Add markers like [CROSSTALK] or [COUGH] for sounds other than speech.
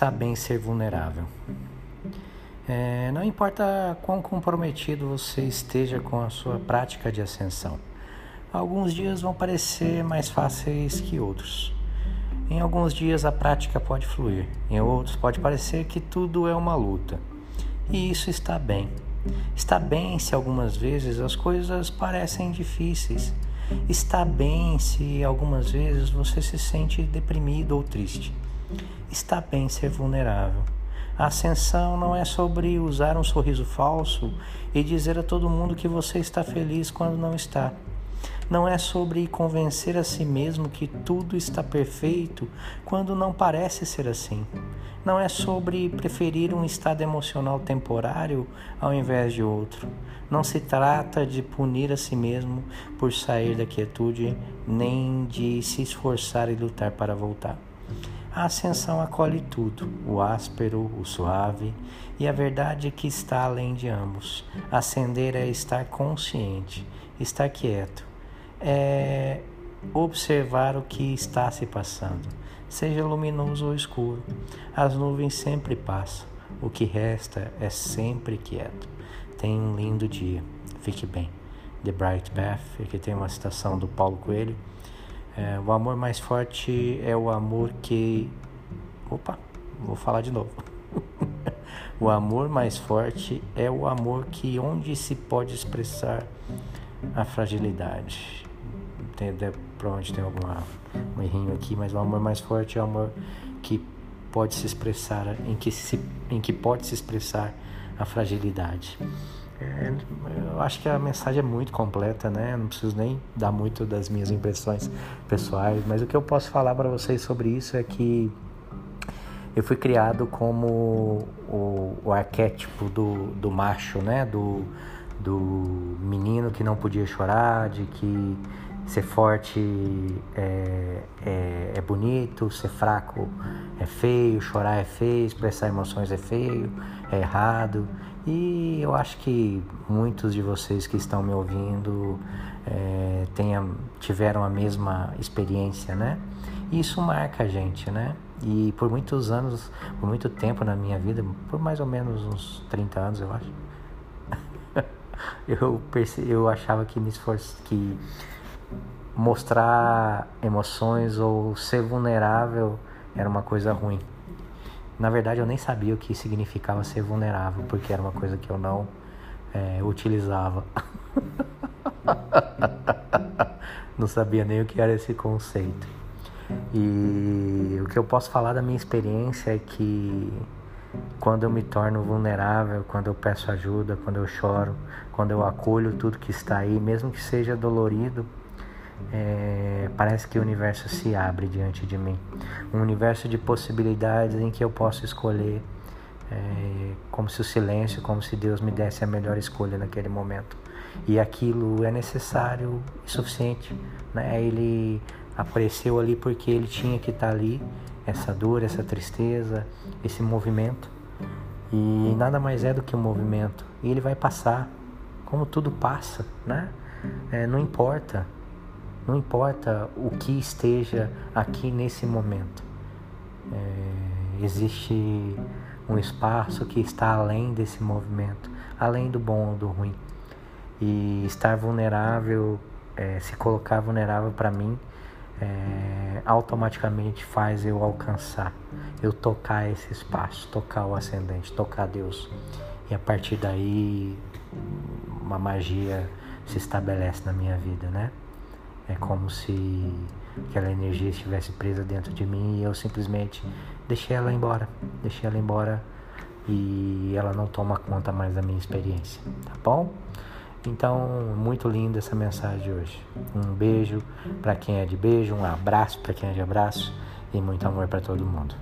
Está bem ser vulnerável. É, não importa quão comprometido você esteja com a sua prática de ascensão, alguns dias vão parecer mais fáceis que outros. Em alguns dias a prática pode fluir, em outros pode parecer que tudo é uma luta. E isso está bem. Está bem se algumas vezes as coisas parecem difíceis. Está bem se algumas vezes você se sente deprimido ou triste está bem ser vulnerável. A ascensão não é sobre usar um sorriso falso e dizer a todo mundo que você está feliz quando não está. Não é sobre convencer a si mesmo que tudo está perfeito quando não parece ser assim. Não é sobre preferir um estado emocional temporário ao invés de outro. Não se trata de punir a si mesmo por sair da quietude, nem de se esforçar e lutar para voltar. A ascensão acolhe tudo, o áspero, o suave, e a verdade é que está além de ambos. Ascender é estar consciente, estar quieto, é observar o que está se passando, seja luminoso ou escuro. As nuvens sempre passam, o que resta é sempre quieto. Tenha um lindo dia, fique bem. The Bright Path, aqui tem uma citação do Paulo Coelho. É, o amor mais forte é o amor que. Opa, vou falar de novo. [LAUGHS] o amor mais forte é o amor que onde se pode expressar a fragilidade. Tem, provavelmente tem alguma um errinho aqui, mas o amor mais forte é o amor que pode se expressar, em que, se, em que pode se expressar a fragilidade. É, eu acho que a mensagem é muito completa, né? Não preciso nem dar muito das minhas impressões pessoais, mas o que eu posso falar para vocês sobre isso é que eu fui criado como o, o arquétipo do, do macho, né? Do, do menino que não podia chorar, de que ser forte é, é, é, bonito, ser fraco é feio, chorar é feio, expressar emoções é feio, é errado. E eu acho que muitos de vocês que estão me ouvindo é, tenham, tiveram a mesma experiência, né? E isso marca a gente, né? E por muitos anos, por muito tempo na minha vida, por mais ou menos uns 30 anos, eu acho, [LAUGHS] eu, perce, eu achava que me esforço, que mostrar emoções ou ser vulnerável era uma coisa ruim. Na verdade, eu nem sabia o que significava ser vulnerável, porque era uma coisa que eu não é, utilizava. [LAUGHS] não sabia nem o que era esse conceito. E o que eu posso falar da minha experiência é que quando eu me torno vulnerável, quando eu peço ajuda, quando eu choro, quando eu acolho tudo que está aí, mesmo que seja dolorido, é, parece que o universo se abre diante de mim. Um universo de possibilidades em que eu posso escolher, é, como se o silêncio, como se Deus me desse a melhor escolha naquele momento. E aquilo é necessário e suficiente. Né? Ele apareceu ali porque ele tinha que estar ali, essa dor, essa tristeza, esse movimento. E nada mais é do que um movimento. E ele vai passar, como tudo passa, né? É, não importa não importa o que esteja aqui nesse momento. É, existe um espaço que está além desse movimento, além do bom ou do ruim. E estar vulnerável, é, se colocar vulnerável para mim, é, automaticamente faz eu alcançar, eu tocar esse espaço, tocar o ascendente, tocar Deus. E a partir daí, uma magia se estabelece na minha vida, né? É como se aquela energia estivesse presa dentro de mim e eu simplesmente deixei ela embora. Deixei ela embora e ela não toma conta mais da minha experiência, tá bom? Então, muito linda essa mensagem de hoje. Um beijo para quem é de beijo, um abraço para quem é de abraço e muito amor para todo mundo.